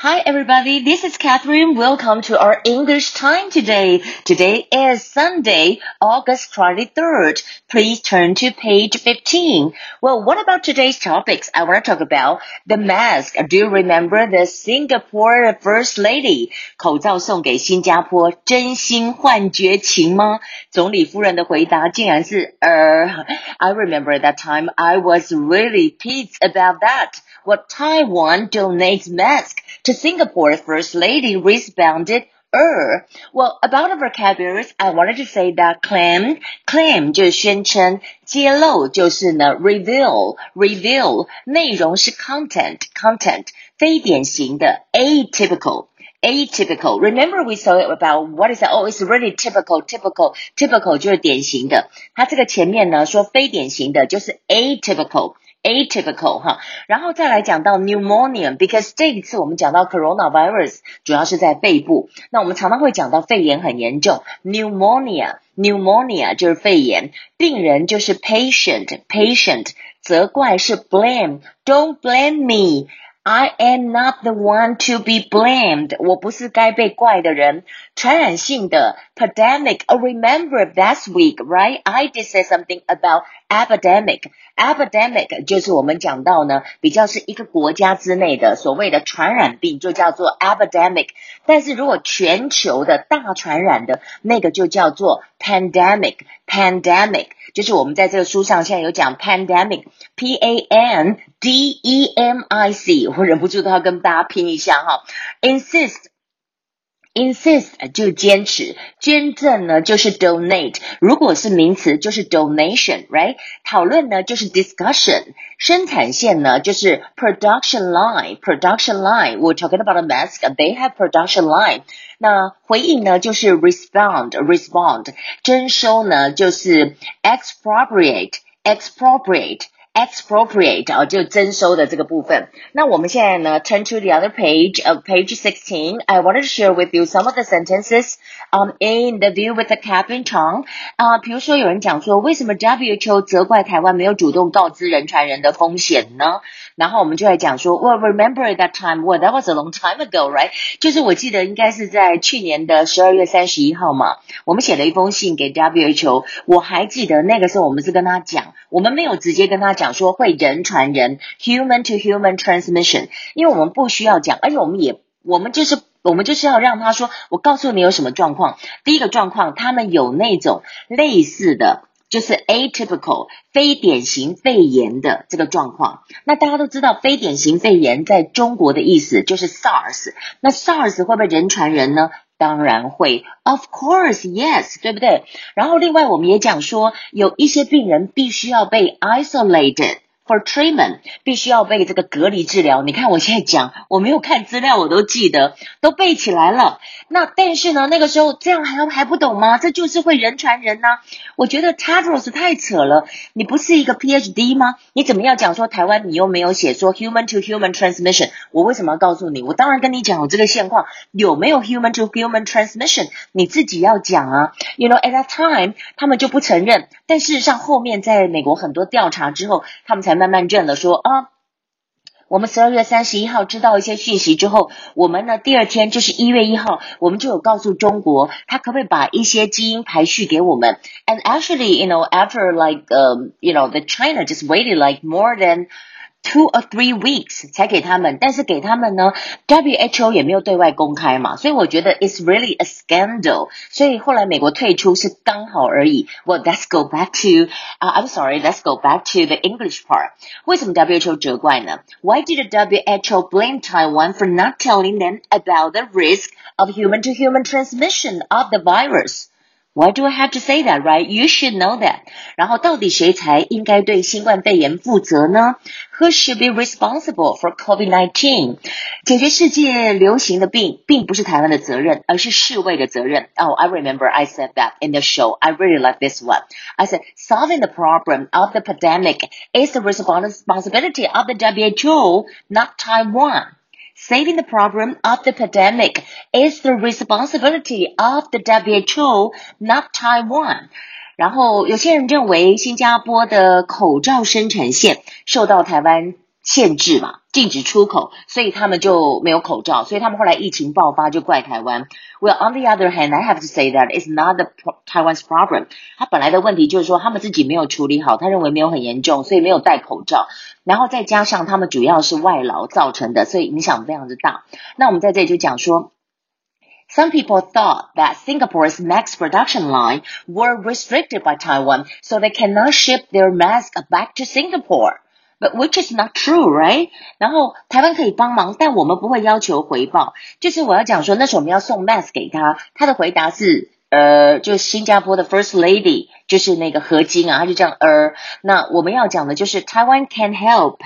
Hi everybody, this is Catherine. Welcome to our English time today. Today is Sunday, August 23rd. Please turn to page 15. Well, what about today's topics? I want to talk about the mask. Do you remember the Singapore First Lady? 口罩送给新加坡，真心换绝情吗？总理夫人的回答竟然是呃、uh,，I remember that time I was really pissed about that. What Taiwan donates mask to Singapore First Lady responded er. Well, about the vocabularies, I wanted to say that claim, claim 就是宣称，揭露就是呢 reveal, reveal 内容是 content, content 非典型的 atypical。atypical. Remember we saw about what is that? Oh, it's really typical, typical, typical 就是典型的。它这个前面呢说非典型的就是 atypical。 atypical 哈，然后再来讲到 pneumonia，because 这一次我们讲到 coronavirus 主要是在肺部，那我们常常会讲到肺炎很严重，pneumonia，pneumonia 就是肺炎，病人就是 patient，patient，责怪是 blame，don't blame me。I am not the one to be blamed. 我不是该被怪的人。传染性的 pandemic. Oh, remember last week, right? I did say something about epidemic. Epidemic 就是我们讲到呢，比较是一个国家之内的所谓的传染病，就叫做 epidemic。但是如果全球的大传染的那个就叫做 pandemic。pandemic 就是我们在这个书上现在有讲 pandemic，p a n d e m i c，我忍不住都要跟大家拼一下哈，insist。 insist 就坚持，捐赠呢就是 donate，如果是名词就是 donation，right？讨论呢就是 discussion，生产线呢就是 production line，production line。We're talking about a mask，they have production line。那回应呢就是 respond，respond。征收呢就是 expropriate，expropriate。expropriate Expropriate 啊，就征收的这个部分。那我们现在呢，turn to the other page of page sixteen. I want to share with you some of the sentences um in the view with the Captain Chang 啊，比如说有人讲说，为什么 WHO 责怪台湾没有主动告知人传人的风险呢？然后我们就来讲说，Well, remember that time? Well, that was a long time ago, right? 就是我记得应该是在去年的十二月三十一号嘛，我们写了一封信给 WHO。我还记得那个时候我们是跟他讲，我们没有直接跟他讲。讲说会人传人，human to human transmission，因为我们不需要讲，而且我们也，我们就是我们就是要让他说，我告诉你有什么状况。第一个状况，他们有那种类似的，就是 atypical 非典型肺炎的这个状况。那大家都知道，非典型肺炎在中国的意思就是 SARS。那 SARS 会不会人传人呢？当然会，Of course, yes，对不对？然后另外我们也讲说，有一些病人必须要被 isolated。For treatment，必须要被这个隔离治疗。你看我现在讲，我没有看资料，我都记得，都背起来了。那但是呢，那个时候这样还还不懂吗？这就是会人传人呐。我觉得 Tedros 太扯了。你不是一个 PhD 吗？你怎么要讲说台湾你又没有写说 human to human transmission？我为什么要告诉你？我当然跟你讲我这个现况有没有 human to human transmission？你自己要讲啊。You know at that time 他们就不承认，但事实上后面在美国很多调查之后，他们才。慢慢认了，说啊，我们十二月三十一号知道一些讯息之后，我们呢第二天就是一月一号，我们就有告诉中国，他可不可以把一些基因排序给我们？And actually, you know, after like, um, you know, the China just waited like more than Two or three weeks 才给他们，但是给他们呢，WHO 也没有对外公开嘛，所以我觉得 it's really a scandal。所以后来美国退出是刚好而已。Well, let's go back to, uh, I'm sorry, let's go back to the English part。为什么 WHO 责怪呢？Why did the WHO blame Taiwan for not telling them about the risk of human-to-human transmission of the virus？why do I have to say that, right? You should know that. 然后到底谁才应该对新冠肺炎负责呢？Who should be responsible for COVID-19？解决世界流行的病，并不是台湾的责任，而是世卫的责任。Oh, I remember I said that in the show. I really like this one. I said solving the problem of the pandemic is the responsibility of the WHO, not Taiwan. Saving the problem of the pandemic is the responsibility of the WHO, not Taiwan. 然后有些人认为新加坡的口罩生产线受到台湾限制嘛， 禁止出口，所以他们就没有口罩，所以他们后来疫情爆发就怪台湾。Well, on the other hand, I have to say that it's not the Taiwan's problem. 他本来的问题就是说他们自己没有处理好，他认为没有很严重，所以没有戴口罩。然后再加上他们主要是外劳造成的，所以影响非常的大。那我们在这里就讲说。Some people thought that Singapore's mask production line were restricted by Taiwan, so they cannot ship their masks back to Singapore. But which is not true, right? 然后台湾可以帮忙，但我们不会要求回报。就是我要讲说，那时候我们要送 mask 给他，他的回答是，呃，就新加坡的 First Lady，就是那个何晶啊，他就这样，呃，那我们要讲的就是 Taiwan can help,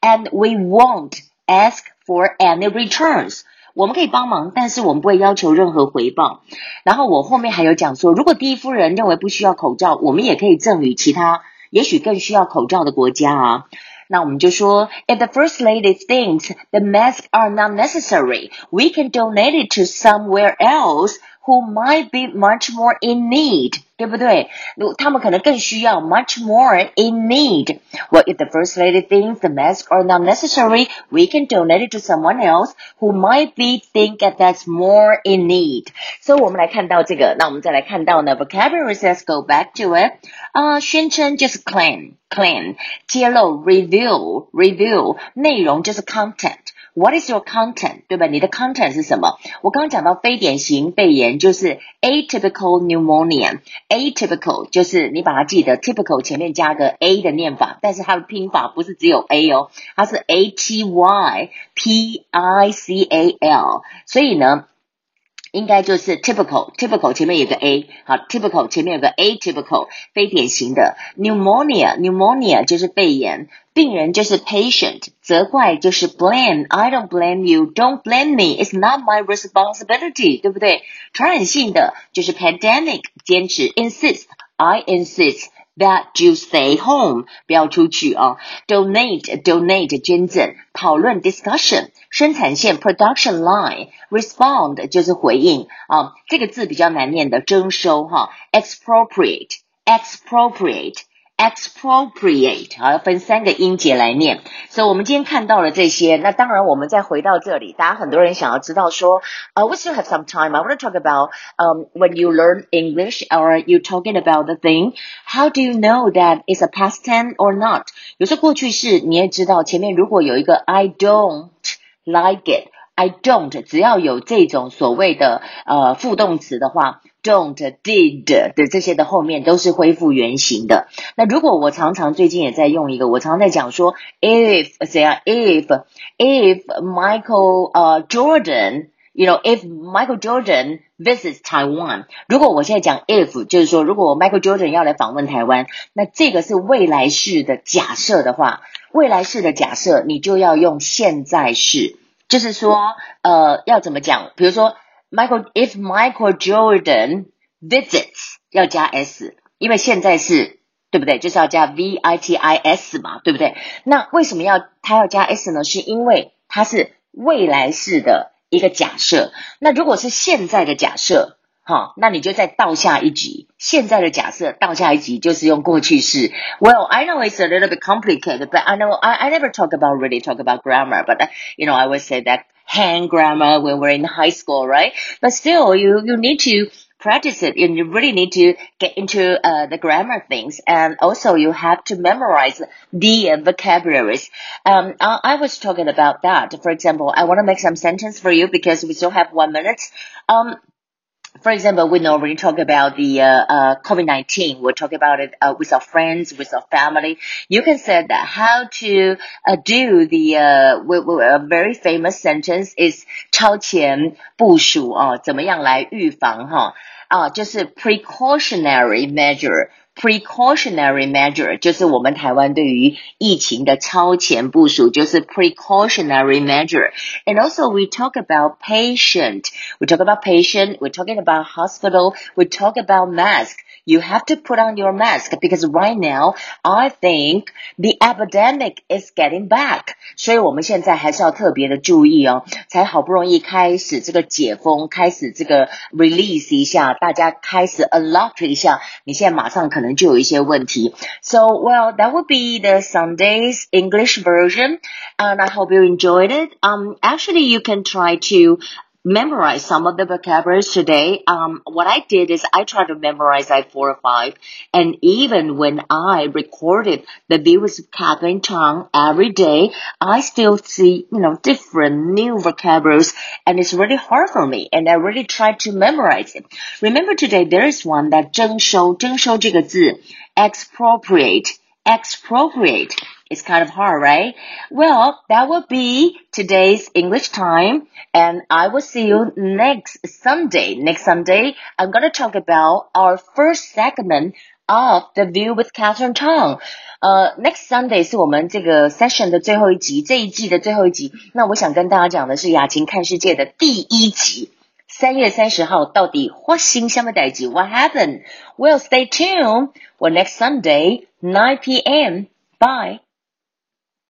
and we won't ask for any returns. 我们可以帮忙，但是我们不会要求任何回报。然后我后面还有讲说，如果第一夫人认为不需要口罩，我们也可以赠予其他也许更需要口罩的国家啊。那我们就说，If the first lady thinks the masks are not necessary, we can donate it to somewhere else who might be much more in need. 对不对？他们可能更需要 much more in need. Well, if the first lady thinks the masks are not necessary, we can donate it to someone else who might be think that that's more in need. So 我们来看到这个，那我们再来看到呢，vocabulary let's go back to it. 啊、uh,，宣称就是 claim claim，揭露 reveal reveal，内容就是 content。What is your content？对吧？你的 content 是什么？我刚刚讲到非典型肺炎就是 atypical pneumonia。 Atypical 就是你把它记得 typical 前面加个 a 的念法，但是它的拼法不是只有 a 哦，它是 a t y p i c a l。所以呢。应该就是 typical，typical 前面有个 a，好，typical 前面有个 atypical，非典型的 pneumonia，pneumonia 就是肺炎，病人就是 patient，责怪就是 blame，I don't blame you，don't blame me，it's not my responsibility，对不对？传染性的就是 pandemic，坚持 insist，I insist。 that you stay home，不要出去啊。Donate donate 捐赠，讨论 discussion，生产线 production line，respond 就是回应啊。这个字比较难念的，征收哈。Expropriate expropriate。expropriate 好，要分三个音节来念。所以，我们今天看到了这些。那当然，我们再回到这里，大家很多人想要知道说，呃、uh,，we still have some time. I want to talk about um when you learn English or you talking about the thing. How do you know that it's a past tense or not? 有时候过去式你也知道，前面如果有一个 I don't like it。I don't，只要有这种所谓的呃副动词的话 ，don't、did 的这些的后面都是恢复原形的。那如果我常常最近也在用一个，我常常在讲说，if 怎样，if if Michael 呃 Jordan，you know if Michael Jordan visits Taiwan，如果我现在讲 if，就是说如果 Michael Jordan 要来访问台湾，那这个是未来式的假设的话，未来式的假设你就要用现在式。就是说，呃，要怎么讲？比如说 ，Michael，if Michael Jordan visits，要加 s，因为现在是，对不对？就是要加 v i t i s 嘛，对不对？那为什么要他要加 s 呢？是因为它是未来式的一个假设。那如果是现在的假设，哈，那你就再倒下一级。现在的假设倒下一级就是用过去式。Well, I know it's a little bit complicated, but I know I, I never talk about really talk about grammar, but you know I always say that hand grammar when we're in high school, right? But still, you you need to practice it and you really need to get into uh, the grammar things. And also you have to memorize the vocabularies. Um, I, I, was talking about that. For example i want to make some sentence for you because we still have one minute. Um, for example, we normally talk about the uh, uh, COVID-19. We'll talk about it uh, with our friends, with our family. You can say that how to uh, do the uh, we, we, a very famous sentence is 超前部署啊，怎么样来预防哈啊，就是 precautionary measure。 precautionary measure 就是我们台湾对于疫情的超前部署，就是 precautionary measure. And also we talk about patient. We talk about patient. We're talking about hospital. We talk about mask. You have to put on your mask because right now I think the epidemic is getting back. 所以我们现在还是要特别的注意哦，才好不容易开始这个解封，开始这个 release 一下，大家开始 unlock 一下，你现在马上可能。 能就有一些问题。So well, that would be the Sunday's English version, and I hope you enjoyed it. Um, actually, you can try to memorize some of the vocabularies today. Um, what I did is I tried to memorize like four or five. And even when I recorded the views of Catherine Tang every day, I still see, you know, different new vocabularies and it's really hard for me. And I really tried to memorize it. Remember today, there is one that 征收,征收这个字, expropriate, expropriate. It's kind of hard, right? Well, that will be today's English time, and I will see you next Sunday. Next Sunday, I'm going to talk about our first segment of The View with Catherine Chang。呃，next uh, Sunday 是我们这个 session 的最后一集，这一季的最后一集。那我想跟大家讲的是雅琴看世界的第一集。三月三十号到底发生什么代际？What happened? Well, stay tuned Well, next Sunday, 9 p.m. Bye.